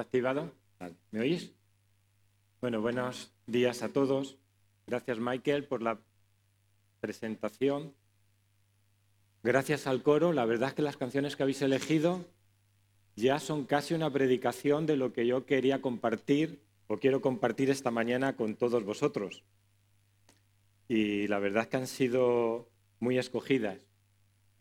¿Está activado? ¿Me oís? Bueno, buenos días a todos. Gracias, Michael, por la presentación. Gracias al coro. La verdad es que las canciones que habéis elegido ya son casi una predicación de lo que yo quería compartir o quiero compartir esta mañana con todos vosotros. Y la verdad es que han sido muy escogidas.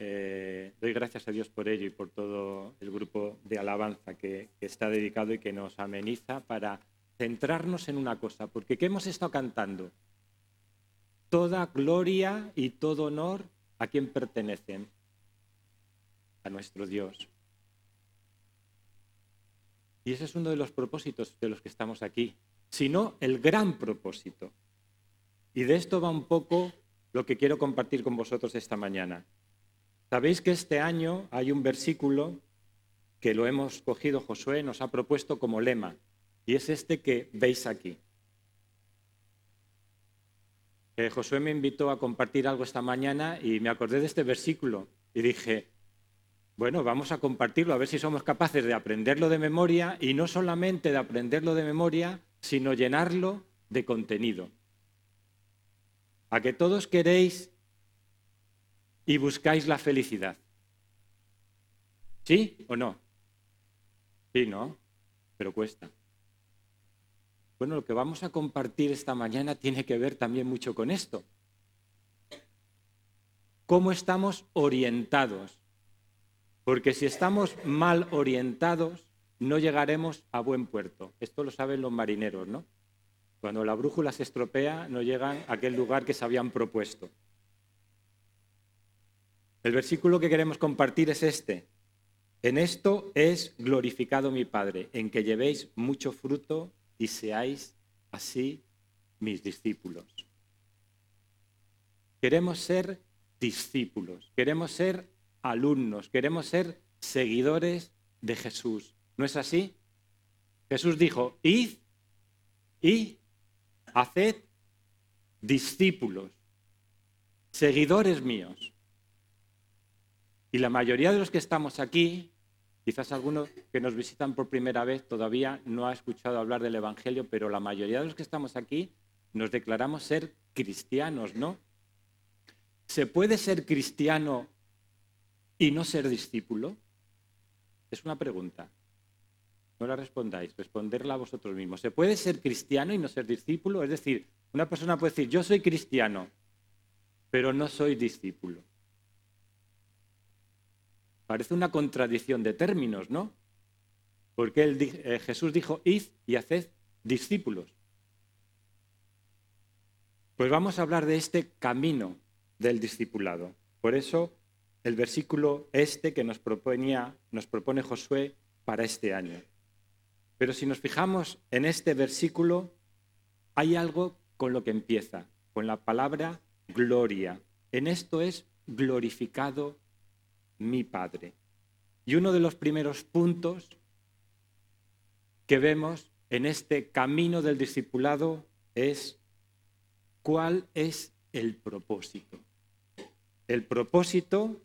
Eh, doy gracias a Dios por ello y por todo el grupo de alabanza que, que, está dedicado y que nos ameniza para centrarnos en una cosa, porque ¿qué hemos estado cantando? Toda gloria y todo honor a quien pertenecen, a nuestro Dios. Y ese es uno de los propósitos de los que estamos aquí, sino el gran propósito. Y de esto va un poco lo que quiero compartir con vosotros esta mañana. Sabéis que este año hay un versículo que lo hemos cogido, Josué nos ha propuesto como lema, y es este que veis aquí. Eh, Josué me invitó a compartir algo esta mañana y me acordé de este versículo y dije, bueno, vamos a compartirlo, a ver si somos capaces de aprenderlo de memoria y no solamente de aprenderlo de memoria, sino llenarlo de contenido. A que todos queréis y buscáis la felicidad. ¿Sí o no? Sí, ¿no? Pero cuesta. Bueno, lo que vamos a compartir esta mañana tiene que ver también mucho con esto. ¿Cómo estamos orientados? Porque si estamos mal orientados, no llegaremos a buen puerto. Esto lo saben los marineros, ¿no? Cuando la brújula se estropea, no llegan a aquel lugar que se habían propuesto. El versículo que queremos compartir es este. En esto es glorificado mi Padre, en que llevéis mucho fruto y seáis así mis discípulos. Queremos ser discípulos, queremos ser alumnos, queremos ser seguidores de Jesús. ¿No es así? Jesús dijo, id y haced discípulos, seguidores míos. Y la mayoría de los que estamos aquí, quizás algunos que nos visitan por primera vez todavía no ha escuchado hablar del Evangelio, pero la mayoría de los que estamos aquí nos declaramos ser cristianos, ¿no? ¿Se puede ser cristiano y no ser discípulo? Es una pregunta. No la respondáis, responderla a vosotros mismos. ¿Se puede ser cristiano y no ser discípulo? Es decir, una persona puede decir, yo soy cristiano, pero no soy discípulo. Parece una contradicción de términos, ¿no? Porque eh, Jesús dijo, id y haced discípulos. Pues vamos a hablar de este camino del discipulado. Por eso el versículo este que nos, proponía, nos propone Josué para este año. Pero si nos fijamos en este versículo, hay algo con lo que empieza, con la palabra gloria. En esto es glorificado mi Padre. Y uno de los primeros puntos que vemos en este camino del discipulado es cuál es el propósito. El propósito,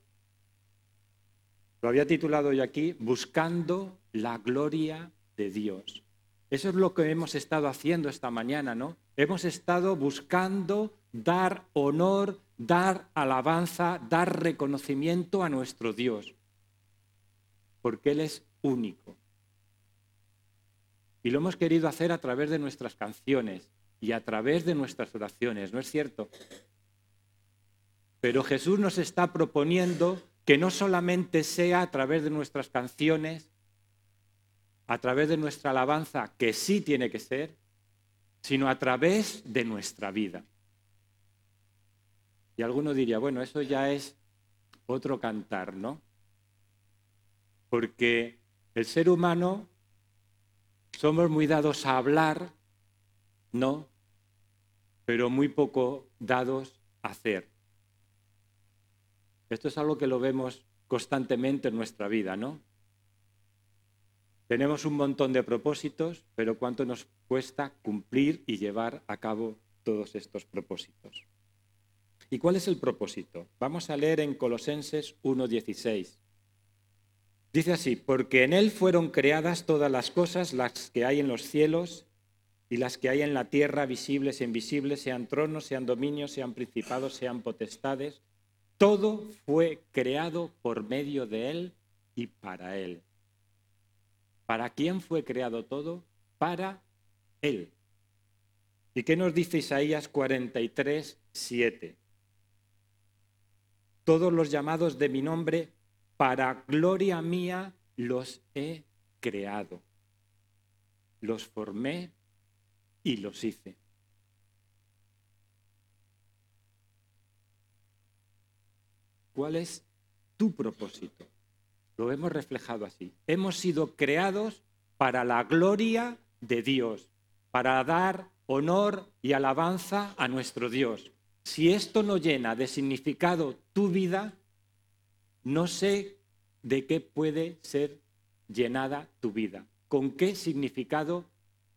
lo había titulado yo aquí, buscando la gloria de Dios. Eso es lo que hemos estado haciendo esta mañana, ¿no? Hemos estado buscando dar honor, dar alabanza, dar reconocimiento a nuestro Dios, porque Él es único. Y lo hemos querido hacer a través de nuestras canciones y a través de nuestras oraciones, ¿no es cierto? Pero Jesús nos está proponiendo que no solamente sea a través de nuestras canciones, a través de nuestra alabanza, que sí tiene que ser, sino a través de nuestra vida. Y alguno diría, bueno, eso ya es otro cantar, ¿no? Porque el ser humano somos muy dados a hablar, ¿no? Pero muy poco dados a hacer. Esto es algo que lo vemos constantemente en nuestra vida, ¿no? Tenemos un montón de propósitos, pero ¿cuánto nos cuesta cumplir y llevar a cabo todos estos propósitos? ¿Y cuál es el propósito? Vamos a leer en Colosenses 1.16. Dice así, porque en Él fueron creadas todas las cosas, las que hay en los cielos y las que hay en la tierra, visibles e invisibles, sean tronos, sean dominios, sean principados, sean potestades. Todo fue creado por medio de Él y para Él. ¿Para quién fue creado todo? Para Él. ¿Y qué nos dice Isaías 43, 7? Todos los llamados de mi nombre para gloria mía los he creado, los formé y los hice. ¿Cuál es tu propósito? Lo hemos reflejado así. Hemos sido creados para la gloria de Dios, para dar honor y alabanza a nuestro Dios. Si esto no llena de significado tu vida, no sé de qué puede ser llenada tu vida, con qué significado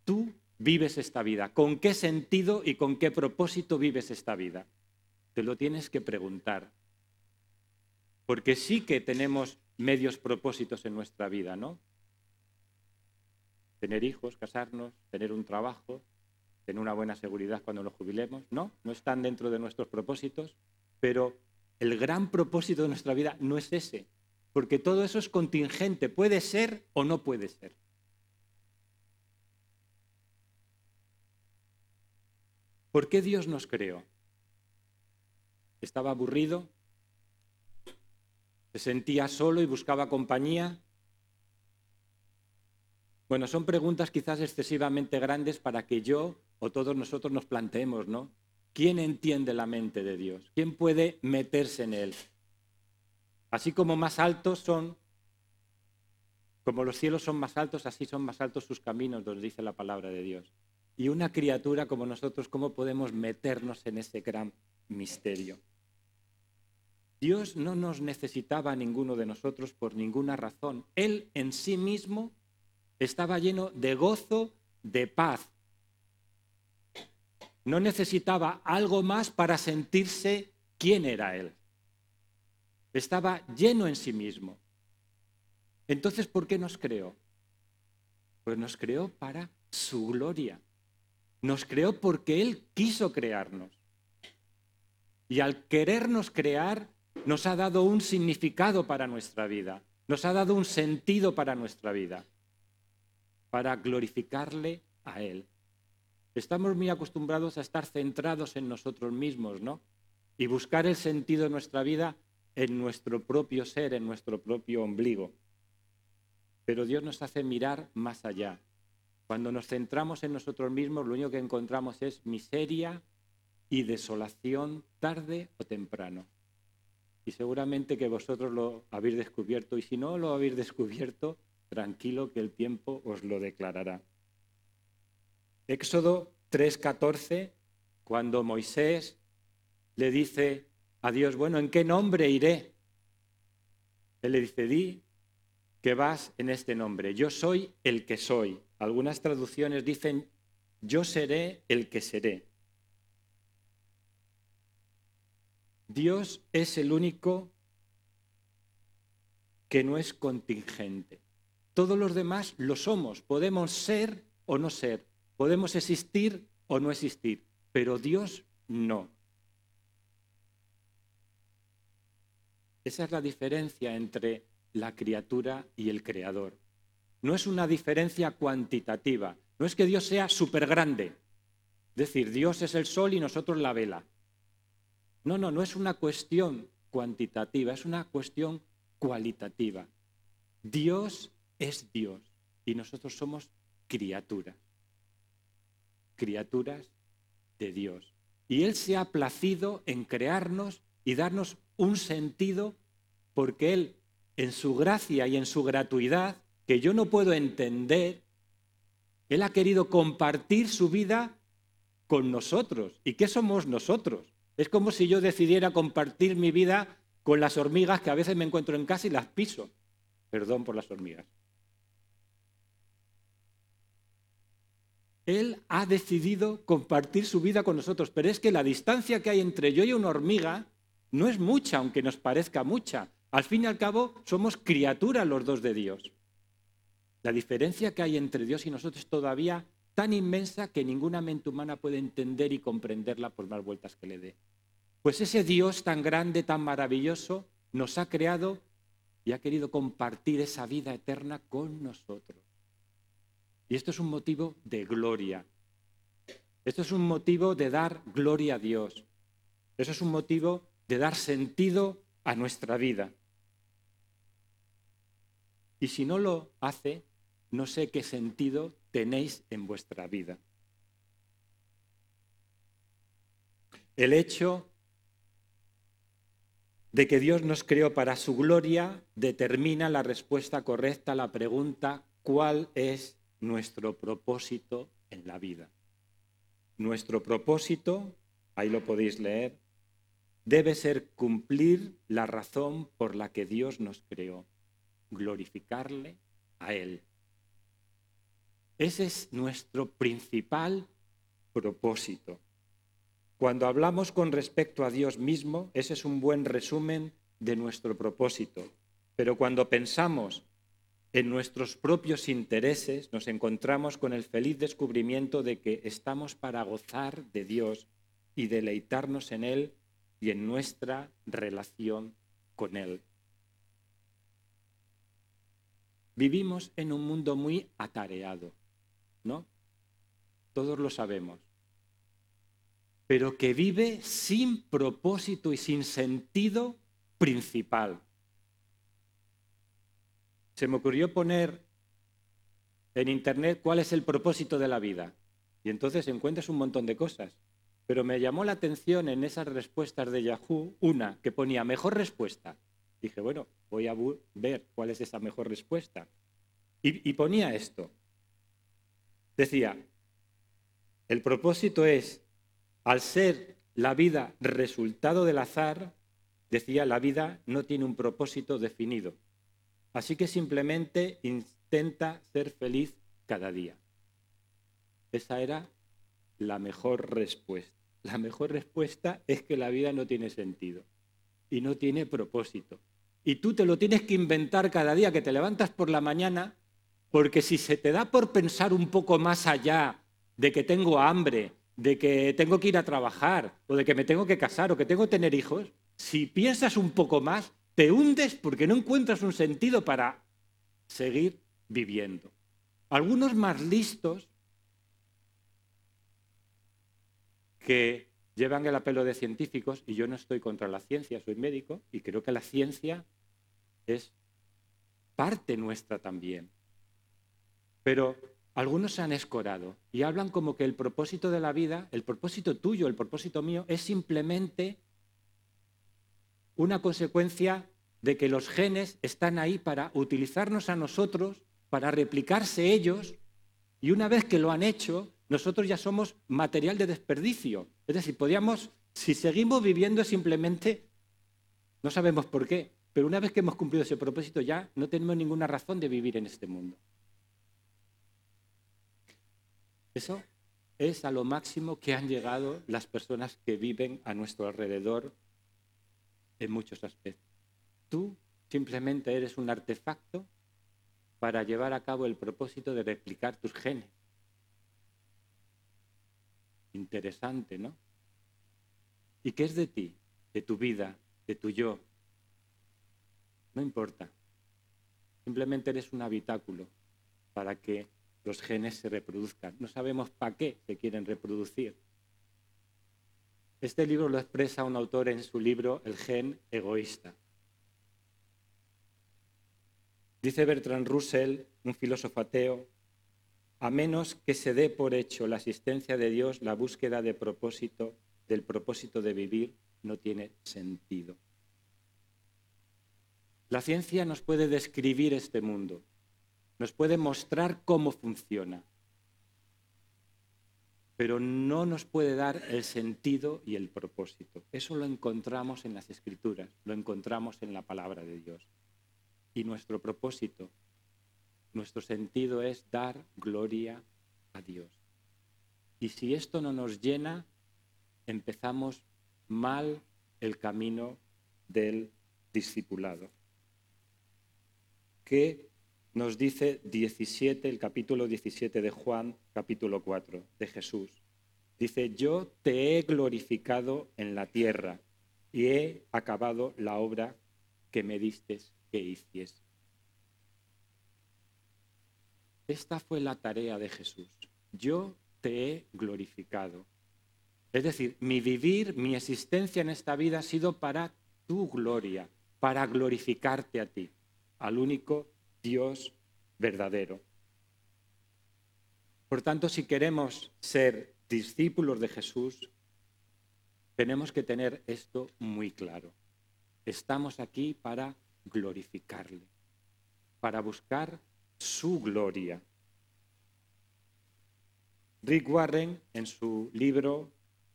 tú vives esta vida, con qué sentido y con qué propósito vives esta vida. Te lo tienes que preguntar. Porque sí que tenemos medios propósitos en nuestra vida, ¿no? Tener hijos, casarnos, tener un trabajo, tener una buena seguridad cuando nos jubilemos, ¿no? No están dentro de nuestros propósitos, pero el gran propósito de nuestra vida no es ese, porque todo eso es contingente, puede ser o no puede ser. ¿Por qué Dios nos creó? ¿Estaba aburrido? ¿Se sentía solo y buscaba compañía? Bueno, son preguntas quizás excesivamente grandes para que yo o todos nosotros nos planteemos, ¿no? ¿Quién entiende la mente de Dios? ¿Quién puede meterse en él? Así como más altos son, como los cielos son más altos, así son más altos sus caminos, nos dice la palabra de Dios. Y una criatura como nosotros, ¿cómo podemos meternos en ese gran misterio? Dios no nos necesitaba a ninguno de nosotros por ninguna razón. Él en sí mismo estaba lleno de gozo, de paz, no necesitaba algo más para sentirse quién era Él. Estaba lleno en sí mismo. Entonces, ¿por qué nos creó? Pues nos creó para su gloria. Nos creó porque Él quiso crearnos. Y al querernos crear, nos ha dado un significado para nuestra vida, nos ha dado un sentido para nuestra vida, para glorificarle a Él. Estamos muy acostumbrados a estar centrados en nosotros mismos, ¿no? Y buscar el sentido de nuestra vida en nuestro propio ser, en nuestro propio ombligo. Pero Dios nos hace mirar más allá. Cuando nos centramos en nosotros mismos, lo único que encontramos es miseria y desolación tarde o temprano. Y seguramente que vosotros lo habéis descubierto, y si no lo habéis descubierto, tranquilo que el tiempo os lo declarará. Éxodo 3:14, cuando Moisés le dice a Dios, bueno, ¿en qué nombre iré? Él le dice, di que vas en este nombre. Yo soy el que soy. Algunas traducciones dicen, yo seré el que seré. Dios es el único que no es contingente. Todos los demás lo somos. Podemos ser o no ser. Podemos existir o no existir, pero Dios no. Esa es la diferencia entre la criatura y el creador. No es una diferencia cuantitativa, no es que Dios sea súper grande, es decir, Dios es el sol y nosotros la vela. No, no, no es una cuestión cuantitativa, es una cuestión cualitativa. Dios es Dios y nosotros somos criaturas criaturas de Dios. Y Él se ha placido en crearnos y darnos un sentido porque Él, en su gracia y en su gratuidad, que yo no puedo entender, Él ha querido compartir su vida con nosotros. ¿Y qué somos nosotros? Es como si yo decidiera compartir mi vida con las hormigas que a veces me encuentro en casa y las piso. Perdón por las hormigas. Él ha decidido compartir su vida con nosotros, pero es que la distancia que hay entre yo y una hormiga no es mucha, aunque nos parezca mucha. Al fin y al cabo, somos criaturas los dos de Dios. La diferencia que hay entre Dios y nosotros es todavía tan inmensa que ninguna mente humana puede entender y comprenderla por más vueltas que le dé. Pues ese Dios tan grande, tan maravilloso, nos ha creado y ha querido compartir esa vida eterna con nosotros. Y esto es un motivo de gloria. Esto es un motivo de dar gloria a Dios. Eso es un motivo de dar sentido a nuestra vida. Y si no lo hace, no sé qué sentido tenéis en vuestra vida. El hecho de que Dios nos creó para su gloria determina la respuesta correcta a la pregunta ¿cuál es nuestro propósito en la vida? Nuestro propósito, ahí lo podéis leer, debe ser cumplir la razón por la que Dios nos creó, glorificarle a Él. Ese es nuestro principal propósito. Cuando hablamos con respecto a Dios mismo, ese es un buen resumen de nuestro propósito. Pero cuando pensamos en nuestros propios intereses, nos encontramos con el feliz descubrimiento de que estamos para gozar de Dios y deleitarnos en Él y en nuestra relación con Él. Vivimos en un mundo muy atareado, ¿no? Todos lo sabemos pero que vive sin propósito y sin sentido principal. Se me ocurrió poner en internet cuál es el propósito de la vida. Y entonces encuentras un montón de cosas. Pero me llamó la atención en esas respuestas de Yahoo una que ponía mejor respuesta. Dije, bueno, voy a ver cuál es esa mejor respuesta. Y, y ponía esto. Decía, el propósito es al ser la vida resultado del azar, decía, la vida no tiene un propósito definido. Así que simplemente intenta ser feliz cada día. Esa era la mejor respuesta. La mejor respuesta es que la vida no tiene sentido y no tiene propósito. Y tú te lo tienes que inventar cada día que te levantas por la mañana, porque si se te da por pensar un poco más allá de que tengo hambre, de que tengo que ir a trabajar o de que me tengo que casar o que tengo que tener hijos, si piensas un poco más, te hundes porque no encuentras un sentido para seguir viviendo. Algunos más listos que llevan el apelo de científicos, y yo no estoy contra la ciencia, soy médico, y creo que la ciencia es parte nuestra también. Pero algunos se han escorado y hablan como que el propósito de la vida, el propósito tuyo, el propósito mío, es simplemente una consecuencia de que los genes están ahí para utilizarnos a nosotros, para replicarse ellos, y una vez que lo han hecho, nosotros ya somos material de desperdicio. Es decir, podríamos, si seguimos viviendo simplemente, no sabemos por qué, pero una vez que hemos cumplido ese propósito ya no tenemos ninguna razón de vivir en este mundo. Eso es a lo máximo que han llegado las personas que viven a nuestro alrededor en muchos aspectos. Tú simplemente eres un artefacto para llevar a cabo el propósito de replicar tus genes. Interesante, ¿no? ¿Y qué es de ti, de tu vida, de tu yo? No importa. Simplemente eres un habitáculo para que los genes se reproduzcan. No sabemos para qué se quieren reproducir. Este libro lo expresa un autor en su libro El gen egoísta. Dice Bertrand Russell, un filósofo ateo, a menos que se dé por hecho la existencia de Dios, la búsqueda de propósito, del propósito de vivir, no tiene sentido. La ciencia nos puede describir este mundo, nos puede mostrar cómo funciona, pero no nos puede dar el sentido y el propósito. Eso lo encontramos en las escrituras, lo encontramos en la palabra de Dios. Y nuestro propósito, nuestro sentido es dar gloria a Dios. Y si esto no nos llena, empezamos mal el camino del discipulado. que nos dice 17, el capítulo 17 de Juan, capítulo 4, de Jesús. Dice, yo te he glorificado en la tierra y he acabado la obra que me diste que hiciese. Esta fue la tarea de Jesús. Yo te he glorificado. Es decir, mi vivir, mi existencia en esta vida ha sido para tu gloria, para glorificarte a ti, al único Dios verdadero. Por tanto, si queremos ser discípulos de Jesús, tenemos que tener esto muy claro. Estamos aquí para glorificarle, para buscar su gloria. Rick Warren, en su libro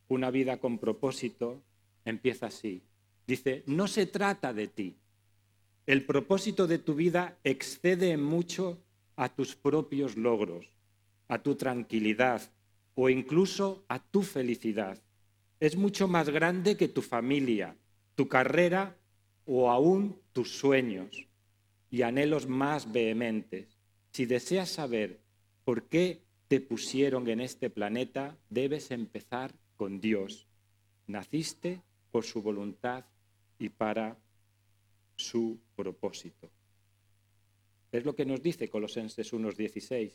Una vida con propósito, empieza así. Dice, no se trata de ti. El propósito de tu vida excede mucho a tus propios logros, a tu tranquilidad o incluso a tu felicidad. Es mucho más grande que tu familia, tu carrera o aún tus sueños y anhelos más vehementes. Si deseas saber por qué te pusieron en este planeta, debes empezar con Dios. Naciste por su voluntad y para su propósito. Es lo que nos dice Colosenses 1.16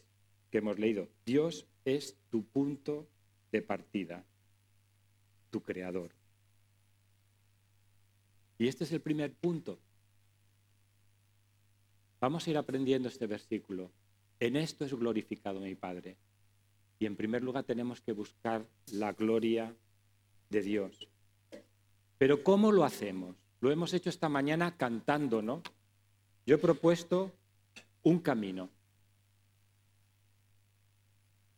que hemos leído. Dios es tu punto de partida, tu creador. Y este es el primer punto. Vamos a ir aprendiendo este versículo. En esto es glorificado mi Padre. Y en primer lugar tenemos que buscar la gloria de Dios. Pero ¿cómo lo hacemos? Lo hemos hecho esta mañana cantando, ¿no? Yo he propuesto un camino,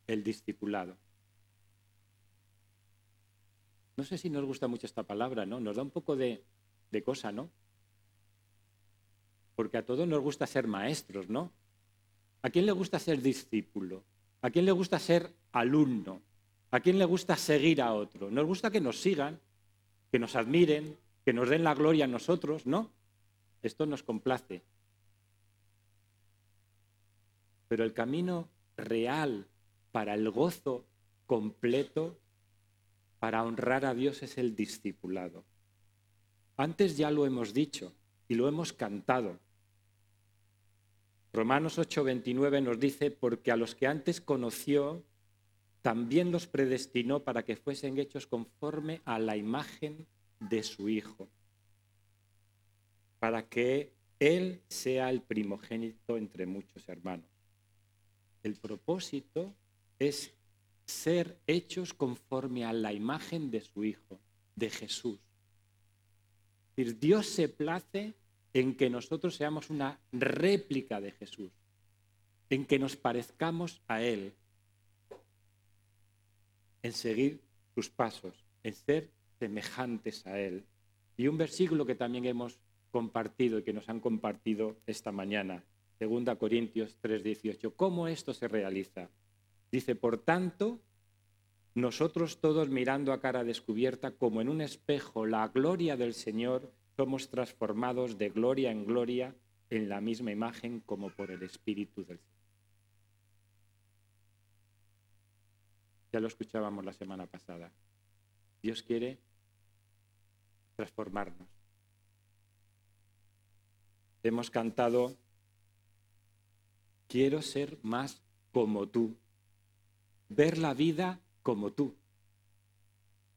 el discipulado. No sé si nos gusta mucho esta palabra, ¿no? Nos da un poco de, cosa, ¿no? Porque a todos nos gusta ser maestros, ¿no? ¿A quién le gusta ser discípulo? ¿A quién le gusta ser alumno? ¿A quién le gusta seguir a otro? Nos gusta que nos sigan, que nos admiren, que nos den la gloria a nosotros, ¿no? Esto nos complace. Pero el camino real para el gozo completo, para honrar a Dios, es el discipulado. Antes ya lo hemos dicho y lo hemos cantado. Romanos 8:29 nos dice, porque a los que antes conoció, también los predestinó para que fuesen hechos conforme a la imagen su Hijo, para que Él sea el primogénito entre muchos hermanos. El propósito es ser hechos conforme a la imagen de su Hijo, de Jesús. Dios se place en que nosotros seamos una réplica de Jesús, en que nos parezcamos a Él, en seguir sus pasos, en ser semejantes a Él. Y un versículo que también hemos compartido y que nos han compartido esta mañana, 2 Corintios 3:18. ¿Cómo esto se realiza? Dice, por tanto, nosotros todos mirando a cara descubierta como en un espejo la gloria del Señor, somos transformados de gloria en gloria en la misma imagen como por el Espíritu del Señor. Ya lo escuchábamos la semana pasada. Dios quiere transformarnos. Hemos cantado, quiero ser más como tú, ver la vida como tú.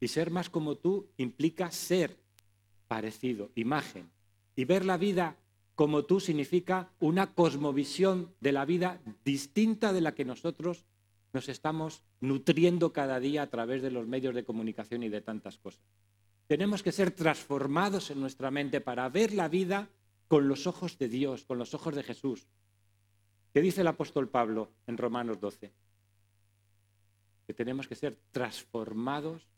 Y ser más como tú implica ser parecido, imagen. Y ver la vida como tú significa una cosmovisión de la vida distinta de la que nosotros nos estamos nutriendo cada día a través de los medios de comunicación y de tantas cosas. Tenemos que ser transformados en nuestra mente para ver la vida con los ojos de Dios, con los ojos de Jesús. ¿Qué dice el apóstol Pablo en Romanos 12? que tenemos que ser transformados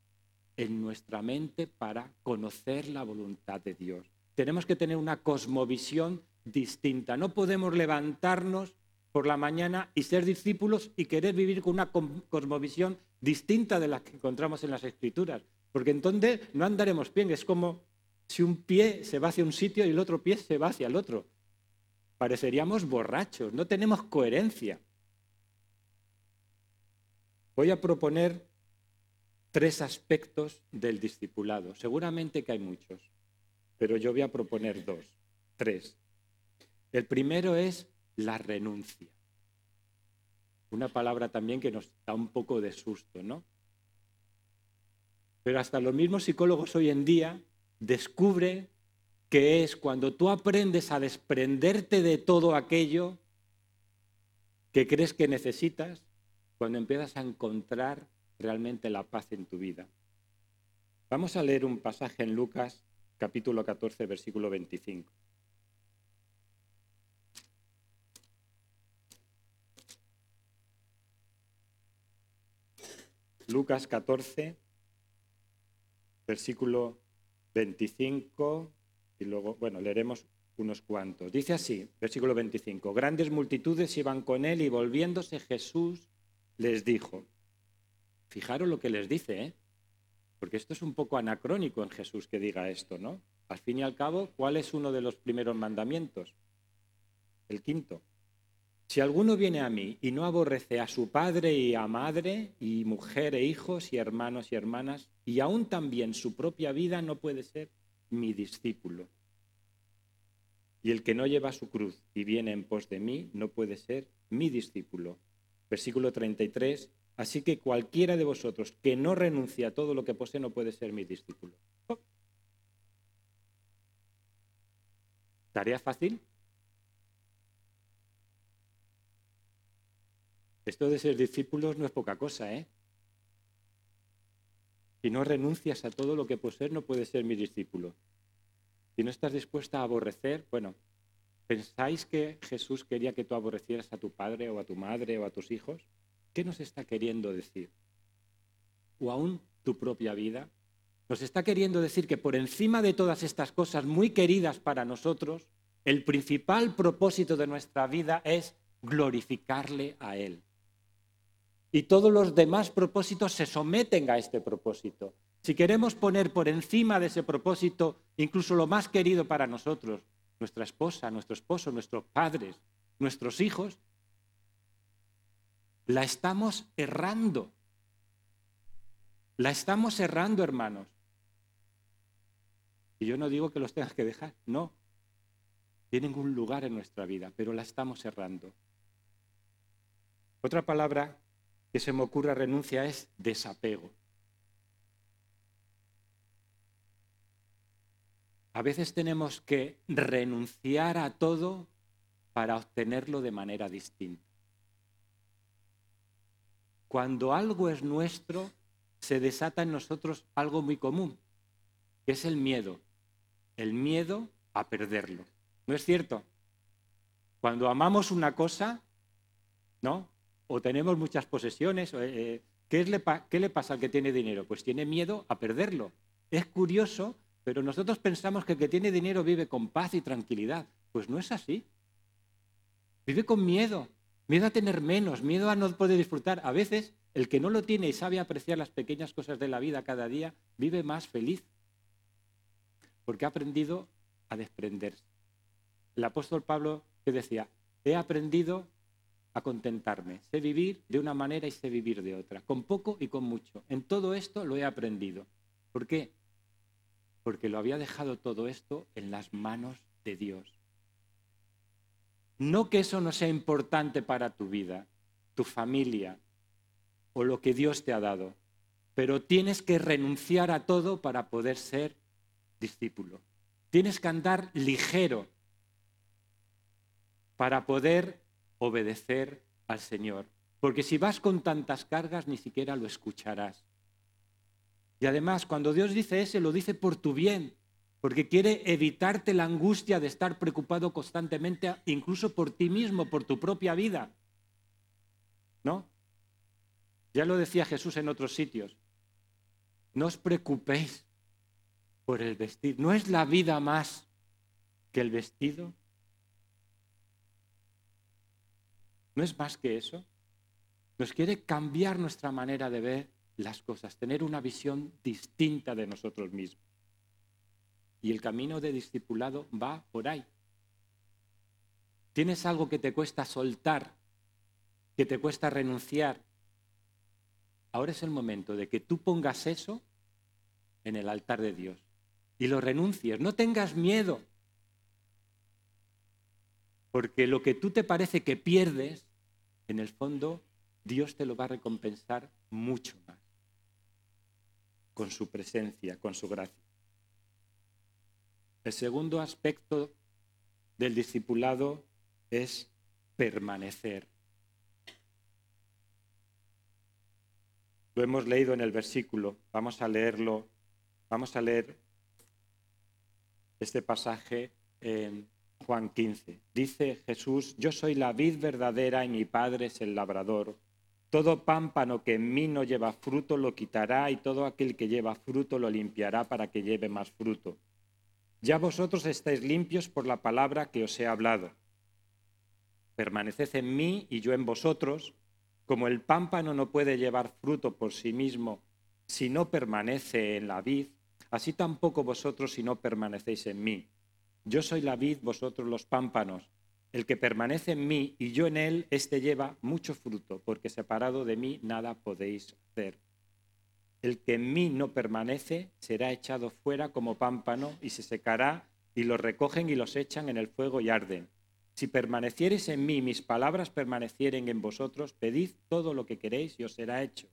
en nuestra mente para conocer la voluntad de Dios. Tenemos que tener una cosmovisión distinta. No podemos levantarnos por la mañana y ser discípulos y querer vivir con una cosmovisión distinta de la que encontramos en las escrituras. Porque entonces no andaremos bien. Es como si un pie se va hacia un sitio y el otro pie se va hacia el otro. pareceríamos borrachos, no tenemos coherencia. Voy a proponer tres aspectos del discipulado. Seguramente que hay muchos, pero yo voy a proponer dos, tres. El primero es la renuncia. Una palabra también que nos da un poco de susto, ¿no? Pero hasta los mismos psicólogos hoy en día descubren que es cuando tú aprendes a desprenderte de todo aquello que crees que necesitas, cuando empiezas a encontrar realmente la paz en tu vida. Vamos a leer un pasaje en Lucas capítulo 14, versículo 25. Lucas 14, versículo 25, y luego, bueno, leeremos unos cuantos. Dice así, versículo 25, grandes multitudes iban con él y volviéndose Jesús les dijo, fijaros lo que les dice, ¿eh? porque esto es un poco anacrónico en Jesús que diga esto, ¿no? Al fin y al cabo, ¿cuál es uno de los primeros mandamientos? El quinto. Si alguno viene a mí y no aborrece a su padre y a madre, y mujer e hijos, y hermanos y hermanas, y aún también su propia vida, no puede ser mi discípulo. Y el que no lleva su cruz y viene en pos de mí, no puede ser mi discípulo. Versículo 33. Así que cualquiera de vosotros que no renuncia a todo lo que posee no puede ser mi discípulo. ¿Tarea fácil? Esto de ser discípulos no es poca cosa, ¿eh? Si no renuncias a todo lo que posees, no puedes ser mi discípulo. Si no estás dispuesta a aborrecer, bueno, ¿pensáis que Jesús quería que tú aborrecieras a tu padre o a tu madre o a tus hijos? ¿Qué nos está queriendo decir? ¿O aún tu propia vida? Nos está queriendo decir que por encima de todas estas cosas muy queridas para nosotros, el principal propósito de nuestra vida es glorificarle a Él y todos los demás propósitos se someten a este propósito. Si queremos poner por encima de ese propósito incluso lo más querido para nosotros, nuestra esposa, nuestro esposo, nuestros padres, nuestros hijos, la estamos errando. La estamos errando, hermanos. Y yo no digo que los tengas que dejar, no. Tienen un lugar en nuestra vida, pero la estamos errando. Otra palabra que se me ocurra renuncia es desapego. A veces tenemos que renunciar a todo para obtenerlo de manera distinta. Cuando algo es nuestro, se desata en nosotros algo muy común, que es el miedo. El miedo a perderlo. ¿No es cierto? Cuando amamos una cosa, ¿no? O tenemos muchas posesiones. Eh, ¿qué, le ¿Qué le pasa al que tiene dinero? Pues tiene miedo a perderlo. Es curioso, pero nosotros pensamos que el que tiene dinero vive con paz y tranquilidad. Pues no es así. Vive con miedo, miedo a tener menos, miedo a no poder disfrutar. A veces el que no lo tiene y sabe apreciar las pequeñas cosas de la vida cada día, vive más feliz, porque ha aprendido a desprenderse. El apóstol Pablo que decía, he aprendido a contentarme. Sé vivir de una manera y sé vivir de otra, con poco y con mucho. En todo esto lo he aprendido. ¿Por qué? Porque lo había dejado todo esto en las manos de Dios. No que eso no sea importante para tu vida, tu familia o lo que Dios te ha dado, pero tienes que renunciar a todo para poder ser discípulo. Tienes que andar ligero para poder obedecer al Señor. Porque si vas con tantas cargas, ni siquiera lo escucharás. Y además, cuando Dios dice ese, lo dice por tu bien, porque quiere evitarte la angustia de estar preocupado constantemente, incluso por ti mismo, por tu propia vida. ¿No? Ya lo decía Jesús en otros sitios. No os preocupéis por el vestir. ¿No es la vida más que el vestido? ¿No es más que eso? Nos quiere cambiar nuestra manera de ver las cosas, tener una visión distinta de nosotros mismos. Y el camino de discipulado va por ahí. tienes algo que te cuesta soltar, que te cuesta renunciar, ahora es el momento de que tú pongas eso en el altar de Dios y lo renuncies. No tengas miedo, porque lo que tú te parece que pierdes, en el fondo Dios te lo va a recompensar mucho más, con su presencia, con su gracia. El segundo aspecto del discipulado es permanecer. Lo hemos leído en el versículo, vamos a leerlo, vamos a leer este pasaje en Juan 15. Dice Jesús, yo soy la vid verdadera y mi Padre es el labrador. Todo pámpano que en mí no lleva fruto lo quitará y todo aquel que lleva fruto lo limpiará para que lleve más fruto. Ya vosotros estáis limpios por la palabra que os he hablado. Permaneced en mí y yo en vosotros, como el pámpano no puede llevar fruto por sí mismo si no permanece en la vid, así tampoco vosotros si no permanecéis en mí. Yo soy la vid, vosotros los pámpanos. El que permanece en mí y yo en él, éste lleva mucho fruto, porque separado de mí nada podéis hacer. El que en mí no permanece será echado fuera como pámpano y se secará, y los recogen y los echan en el fuego y arden. Si permaneciereis en mí, mis palabras permanecieren en vosotros, pedid todo lo que queréis y os será hecho.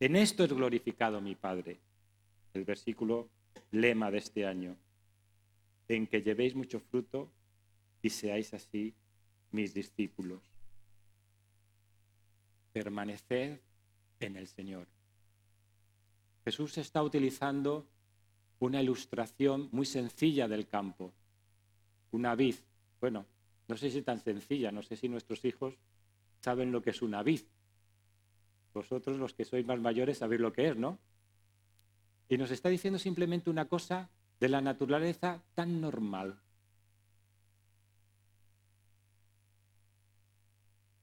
En esto es glorificado mi Padre. El versículo lema de este año. En que llevéis mucho fruto y seáis así mis discípulos. Permaneced en el Señor. Jesús está utilizando una ilustración muy sencilla del campo. Una vid. Bueno, no sé si tan sencilla, no sé si nuestros hijos saben lo que es una vid. Vosotros, los que sois más mayores, sabéis lo que es, ¿no? Y nos está diciendo simplemente una cosa de la naturaleza tan normal.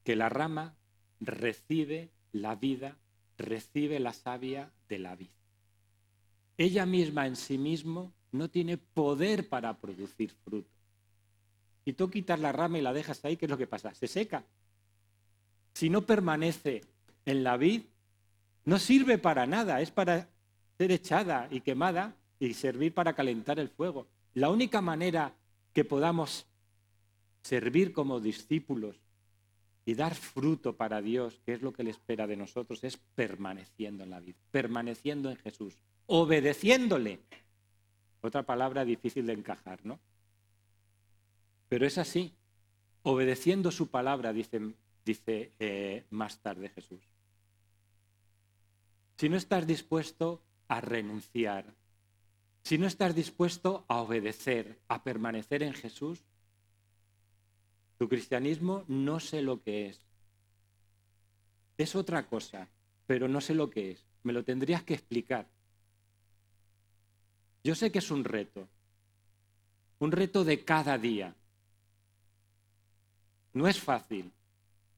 Que la rama recibe la vida, recibe la savia de la vid. Ella misma en sí mismo no tiene poder para producir fruto. Si tú quitas la rama y la dejas ahí, ¿qué es lo que pasa? Se seca. Si no permanece en la vid, no sirve para nada, es para ser echada y quemada y servir para calentar el fuego. La única manera que podamos servir como discípulos y dar fruto para Dios, que es lo que Él espera de nosotros, es permaneciendo en la vida, permaneciendo en Jesús, obedeciéndole. Otra palabra difícil de encajar, ¿no? Pero es así, obedeciendo su palabra, dice, dice eh, más tarde Jesús. Si no estás dispuesto a renunciar, si no estás dispuesto a obedecer, a permanecer en Jesús, tu cristianismo no sé lo que es. Es otra cosa, pero no sé lo que es. Me lo tendrías que explicar. Yo sé que es un reto, un reto de cada día. No es fácil,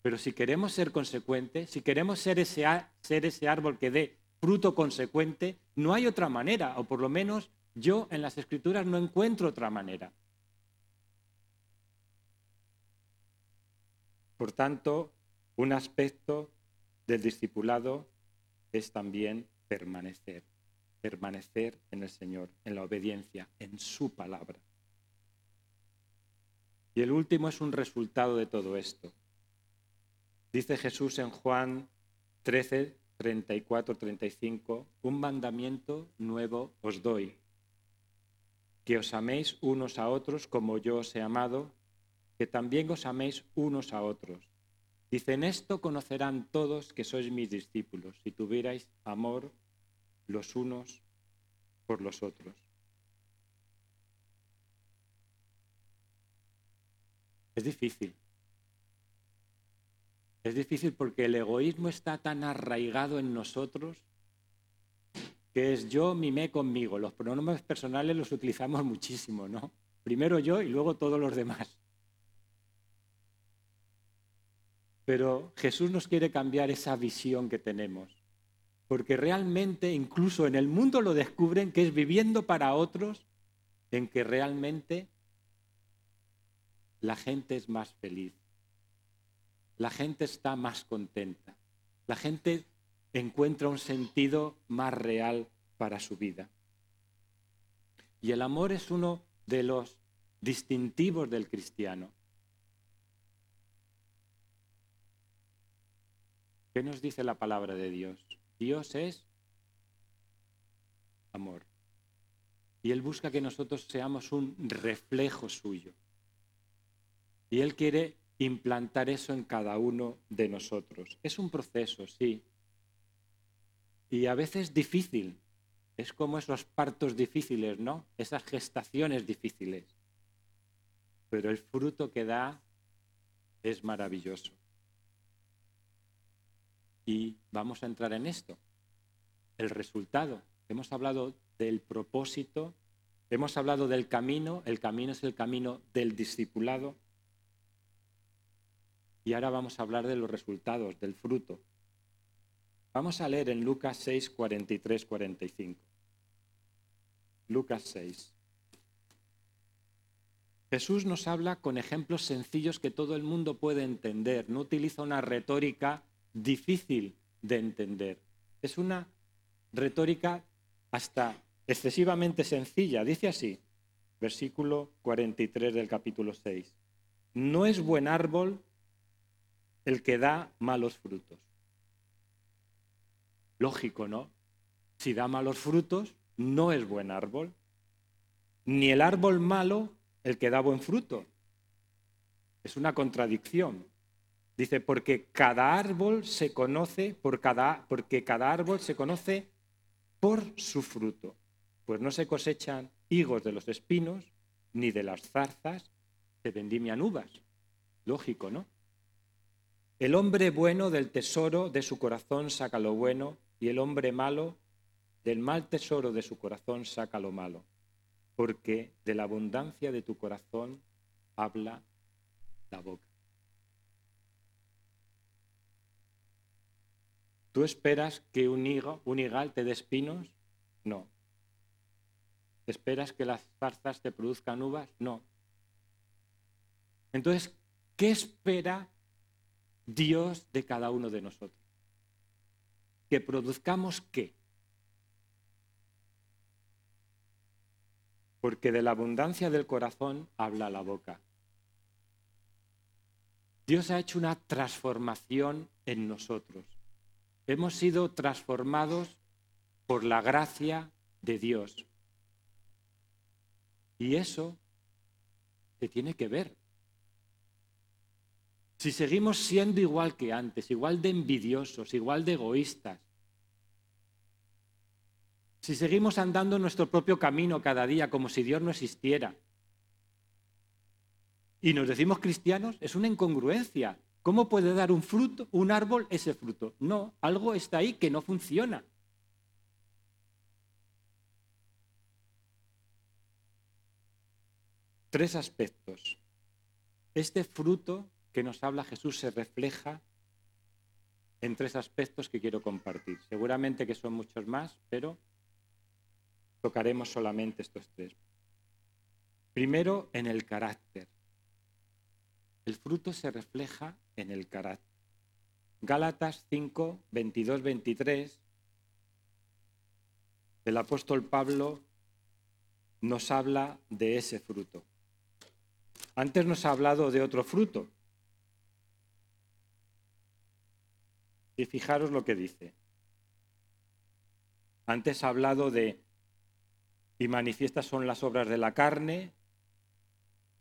pero si queremos ser consecuentes, si queremos ser ese, ser ese árbol que dé fruto consecuente, no hay otra manera, o por lo menos yo en las escrituras no encuentro otra manera. Por tanto, un aspecto del discipulado es también permanecer, permanecer en el Señor, en la obediencia, en su palabra. Y el último es un resultado de todo esto. Dice Jesús en Juan 13, 34, 35, un mandamiento nuevo os doy, que os améis unos a otros como yo os he amado, que también os améis unos a otros. Dice, en esto conocerán todos que sois mis discípulos, si tuvierais amor los unos por los otros. Es difícil. Es difícil porque el egoísmo está tan arraigado en nosotros que es yo mimé conmigo. Los pronombres personales los utilizamos muchísimo, ¿no? Primero yo y luego todos los demás. Pero Jesús nos quiere cambiar esa visión que tenemos, porque realmente incluso en el mundo lo descubren que es viviendo para otros en que realmente la gente es más feliz. La gente está más contenta. La gente encuentra un sentido más real para su vida. Y el amor es uno de los distintivos del cristiano. ¿Qué nos dice la palabra de Dios? Dios es amor. Y Él busca que nosotros seamos un reflejo suyo. Y Él quiere implantar eso en cada uno de nosotros. Es un proceso, sí. Y a veces difícil. Es como esos partos difíciles, ¿no? Esas gestaciones difíciles. Pero el fruto que da es maravilloso. Y vamos a entrar en esto. El resultado. Hemos hablado del propósito, hemos hablado del camino, el camino es el camino del discipulado. Y ahora vamos a hablar de los resultados, del fruto. Vamos a leer en Lucas 6, 43, 45. Lucas 6. Jesús nos habla con ejemplos sencillos que todo el mundo puede entender. No utiliza una retórica difícil de entender. Es una retórica hasta excesivamente sencilla. Dice así, versículo 43 del capítulo 6. No es buen árbol el que da malos frutos. Lógico, ¿no? Si da malos frutos, no es buen árbol. Ni el árbol malo el que da buen fruto. Es una contradicción. Dice, porque cada árbol se conoce por cada, porque cada árbol se conoce por su fruto. Pues no se cosechan higos de los espinos, ni de las zarzas se vendimian uvas. Lógico, ¿no? El hombre bueno del tesoro de su corazón saca lo bueno, y el hombre malo del mal tesoro de su corazón saca lo malo, porque de la abundancia de tu corazón habla la boca. ¿Tú esperas que un, higo, un higal te dé espinos? No. ¿Esperas que las zarzas te produzcan uvas? No. Entonces, ¿qué espera Dios de cada uno de nosotros? Que produzcamos qué? Porque de la abundancia del corazón habla la boca. Dios ha hecho una transformación en nosotros. Hemos sido transformados por la gracia de Dios. Y eso se tiene que ver. Si seguimos siendo igual que antes, igual de envidiosos, igual de egoístas, si seguimos andando nuestro propio camino cada día como si Dios no existiera, y nos decimos cristianos, es una incongruencia. ¿Cómo puede dar un fruto, un árbol, ese fruto? No, algo está ahí que no funciona. Tres aspectos. Este fruto que nos habla Jesús se refleja en tres aspectos que quiero compartir. Seguramente que son muchos más, pero tocaremos solamente estos tres. Primero, en el carácter. El fruto se refleja en el carácter. Gálatas 5, 22, 23, el apóstol Pablo nos habla de ese fruto. Antes nos ha hablado de otro fruto. Y fijaros lo que dice. Antes ha hablado de, y manifiestas son las obras de la carne,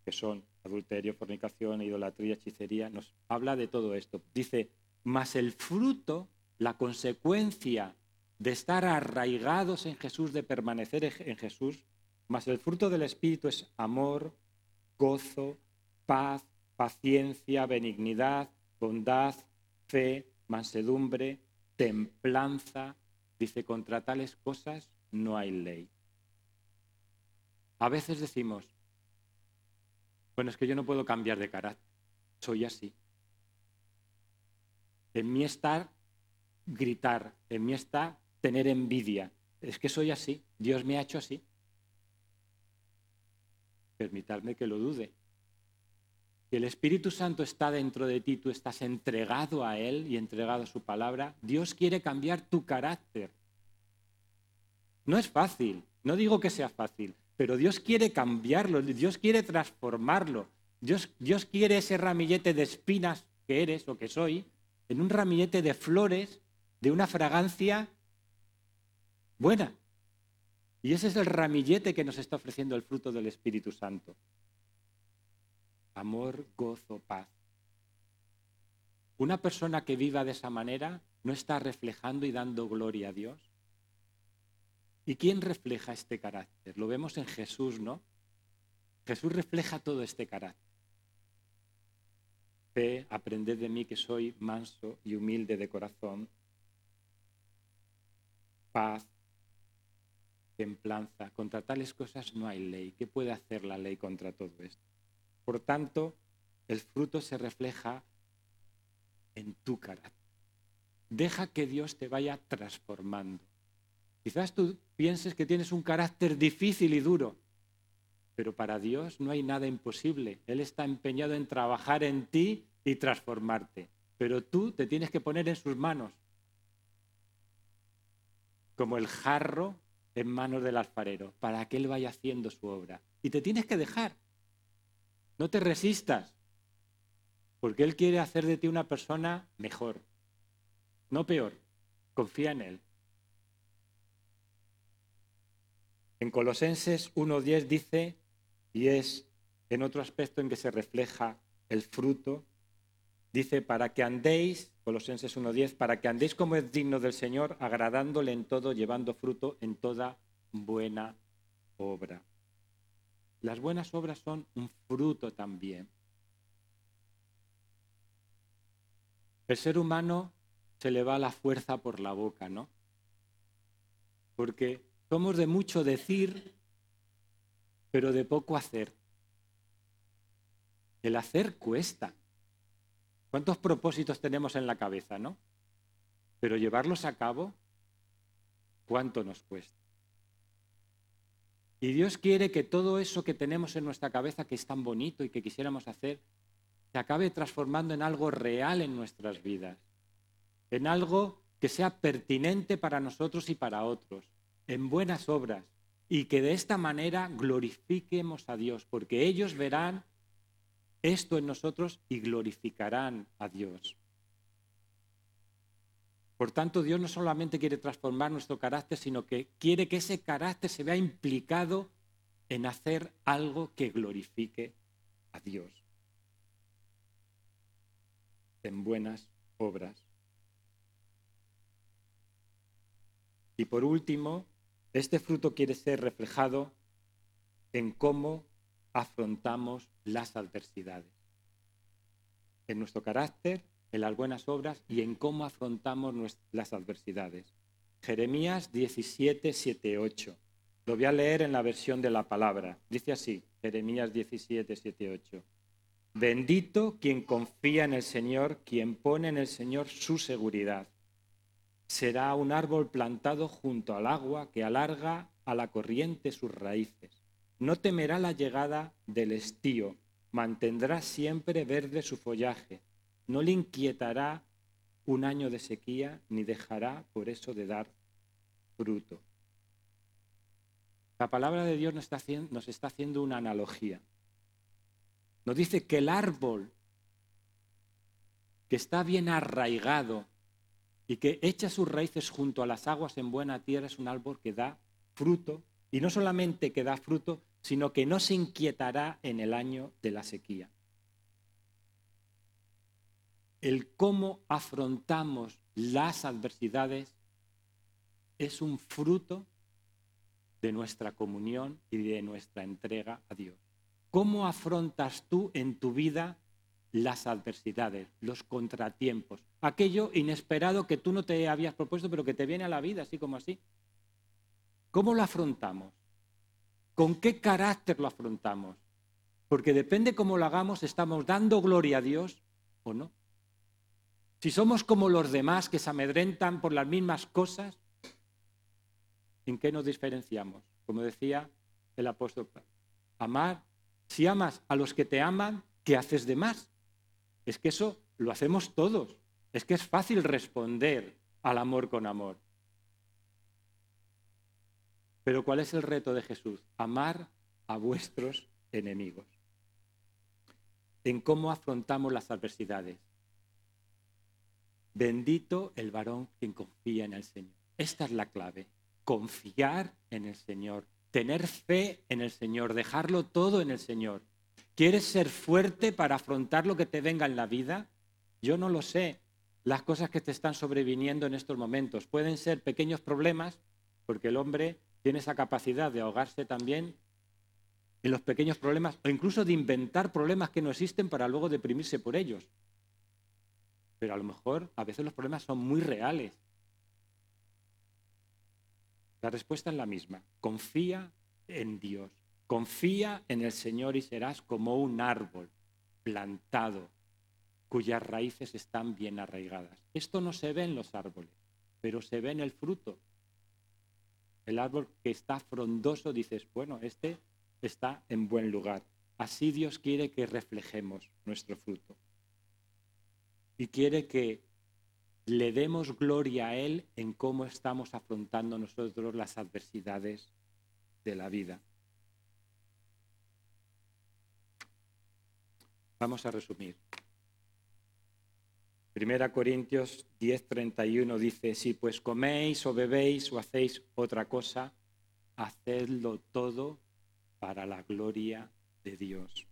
que son adulterio, fornicación, idolatría, hechicería, nos habla de todo esto. Dice, más el fruto, la consecuencia de estar arraigados en Jesús, de permanecer en Jesús, más el fruto del Espíritu es amor, gozo, paz, paciencia, benignidad, bondad, fe, mansedumbre, templanza. Dice, contra tales cosas no hay ley. A veces decimos, bueno, es que yo no puedo cambiar de carácter. Soy así. En mí está gritar, en mí está tener envidia. Es que soy así. Dios me ha hecho así. Permitadme que lo dude. Que el Espíritu Santo está dentro de ti, tú estás entregado a Él y entregado a su palabra, Dios quiere cambiar tu carácter. No es fácil, no digo que sea fácil, pero Dios quiere cambiarlo, Dios quiere transformarlo. Dios, Dios quiere ese ramillete de espinas que eres o que soy, en un ramillete de flores, de una fragancia buena. Y ese es el ramillete que nos está ofreciendo el fruto del Espíritu Santo amor, gozo, paz. Una persona que viva de esa manera no está reflejando y dando gloria a Dios. ¿Y quién refleja este carácter? Lo vemos en Jesús, ¿no? Jesús refleja todo este carácter. Fe, aprended de mí que soy manso y humilde de corazón. Paz, templanza. Contra tales cosas no hay ley. ¿Qué puede hacer la ley contra todo esto? Por tanto, el fruto se refleja en tu carácter. Deja que Dios te vaya transformando. Quizás tú pienses que tienes un carácter difícil y duro, pero para Dios no hay nada imposible. Él está empeñado en trabajar en ti y transformarte. Pero tú te tienes que poner en sus manos, como el jarro en manos del alfarero, para que Él vaya haciendo su obra. Y te tienes que dejar. No te resistas, porque Él quiere hacer de ti una persona mejor, no peor. Confía en Él. En Colosenses 1.10 dice, y es en otro aspecto en que se refleja el fruto, dice, para que andéis, Colosenses 1.10, para que andéis como es digno del Señor, agradándole en todo, llevando fruto en toda buena obra. Las buenas obras son un fruto también. El ser humano se le va la fuerza por la boca, ¿no? Porque somos de mucho decir, pero de poco hacer. El hacer cuesta. ¿Cuántos propósitos tenemos en la cabeza, no? Pero llevarlos a cabo, ¿cuánto nos cuesta? Y Dios quiere que todo eso que tenemos en nuestra cabeza, que es tan bonito y que quisiéramos hacer, se acabe transformando en algo real en nuestras vidas, en algo que sea pertinente para nosotros y para otros, en buenas obras, y que de esta manera glorifiquemos a Dios, porque ellos verán esto en nosotros y glorificarán a Dios. Por tanto, Dios no solamente quiere transformar nuestro carácter, sino que quiere que ese carácter se vea implicado en hacer algo que glorifique a Dios. En buenas obras. Y por último, este fruto quiere ser reflejado en cómo afrontamos las adversidades. En nuestro carácter en las buenas obras y en cómo afrontamos las adversidades. Jeremías 17, 7, 8. Lo voy a leer en la versión de la palabra. Dice así, Jeremías 17, 7, 8. Bendito quien confía en el Señor, quien pone en el Señor su seguridad. Será un árbol plantado junto al agua que alarga a la corriente sus raíces. No temerá la llegada del estío, mantendrá siempre verde su follaje no le inquietará un año de sequía ni dejará por eso de dar fruto. La palabra de Dios nos está, haciendo, una analogía. Nos dice que el árbol que está bien arraigado y que echa sus raíces junto a las aguas en buena tierra es un árbol que da fruto, y no solamente que da fruto, sino que no se inquietará en el año de la sequía el cómo afrontamos las adversidades es un fruto de nuestra comunión y de nuestra entrega a Dios. ¿Cómo afrontas tú en tu vida las adversidades, los contratiempos, aquello inesperado que tú no te habías propuesto pero que te viene a la vida así como así? ¿Cómo lo afrontamos? ¿Con qué carácter lo afrontamos? Porque depende cómo lo hagamos, estamos dando gloria a Dios o no. Si somos como los demás que se amedrentan por las mismas cosas, ¿en qué nos diferenciamos? Como decía el apóstol, amar, si amas a los que te aman, ¿qué haces de más? Es que eso lo hacemos todos. Es que es fácil responder al amor con amor. Pero ¿cuál es el reto de Jesús? Amar a vuestros enemigos. En cómo afrontamos las adversidades. Bendito el varón quien confía en el Señor. Esta es la clave. Confiar en el Señor. Tener fe en el Señor. Dejarlo todo en el Señor. ¿Quieres ser fuerte para afrontar lo que te venga en la vida? Yo no lo sé. Las cosas que te están sobreviniendo en estos momentos pueden ser pequeños problemas, porque el hombre tiene esa capacidad de ahogarse también en los pequeños problemas o incluso de inventar problemas que no existen para luego deprimirse por ellos. Pero a lo mejor a veces los problemas son muy reales. La respuesta es la misma. Confía en Dios. Confía en el Señor y serás como un árbol plantado cuyas raíces están bien arraigadas. Esto no se ve en los árboles, pero se ve en el fruto. El árbol que está frondoso, dices, bueno, este está en buen lugar. Así Dios quiere que reflejemos nuestro fruto. Y quiere que le demos gloria a Él en cómo estamos afrontando nosotros las adversidades de la vida. Vamos a resumir. Primera Corintios 10:31 dice, si pues coméis o bebéis o hacéis otra cosa, hacedlo todo para la gloria de Dios.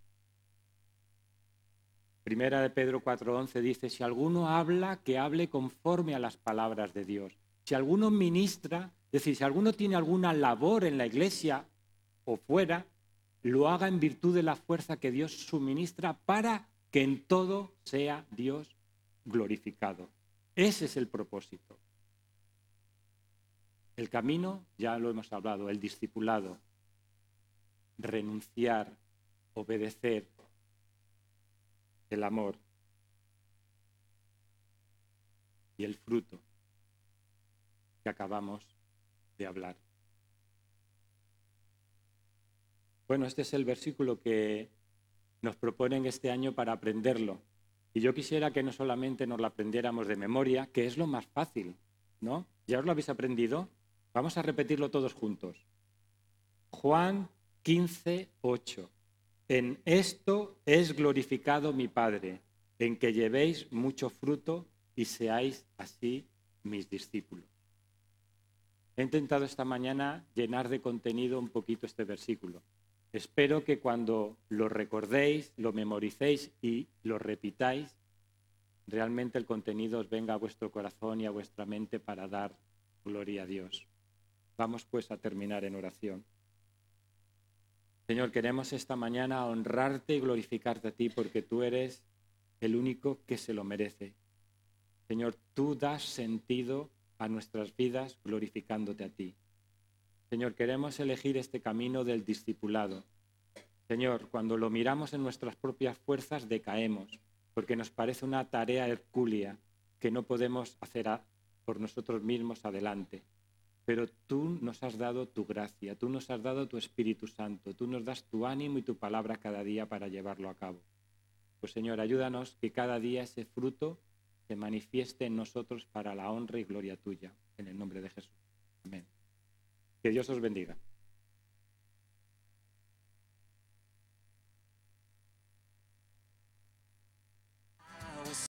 Primera de Pedro 4:11 dice, si alguno habla, que hable conforme a las palabras de Dios. Si alguno ministra, es decir, si alguno tiene alguna labor en la iglesia o fuera, lo haga en virtud de la fuerza que Dios suministra para que en todo sea Dios glorificado. Ese es el propósito. El camino, ya lo hemos hablado, el discipulado, renunciar, obedecer, el amor y el fruto que acabamos de hablar. Bueno, este es el versículo que nos proponen este año para aprenderlo. Y yo quisiera que no solamente nos lo aprendiéramos de memoria, que es lo más fácil, ¿no? ¿Ya os lo habéis aprendido? Vamos a repetirlo todos juntos. Juan 15, 8. En esto es glorificado mi Padre, en que llevéis mucho fruto y seáis así mis discípulos. He intentado esta mañana llenar de contenido un poquito este versículo. Espero que cuando lo recordéis, lo memoricéis y lo repitáis, realmente el contenido os venga a vuestro corazón y a vuestra mente para dar gloria a Dios. Vamos pues a terminar en oración. Señor, queremos esta mañana honrarte y glorificarte a ti porque tú eres el único que se lo merece. Señor, tú das sentido a nuestras vidas glorificándote a ti. Señor, queremos elegir este camino del discipulado. Señor, cuando lo miramos en nuestras propias fuerzas decaemos, porque nos parece una tarea hercúlea que no podemos hacer por nosotros mismos adelante. Pero tú nos has dado tu gracia, tú nos has dado tu Espíritu Santo, tú nos das tu ánimo y tu palabra cada día para llevarlo a cabo. Pues Señor, ayúdanos que cada día ese fruto se manifieste en nosotros para la honra y gloria tuya. En el nombre de Jesús. Amén. Que Dios os bendiga.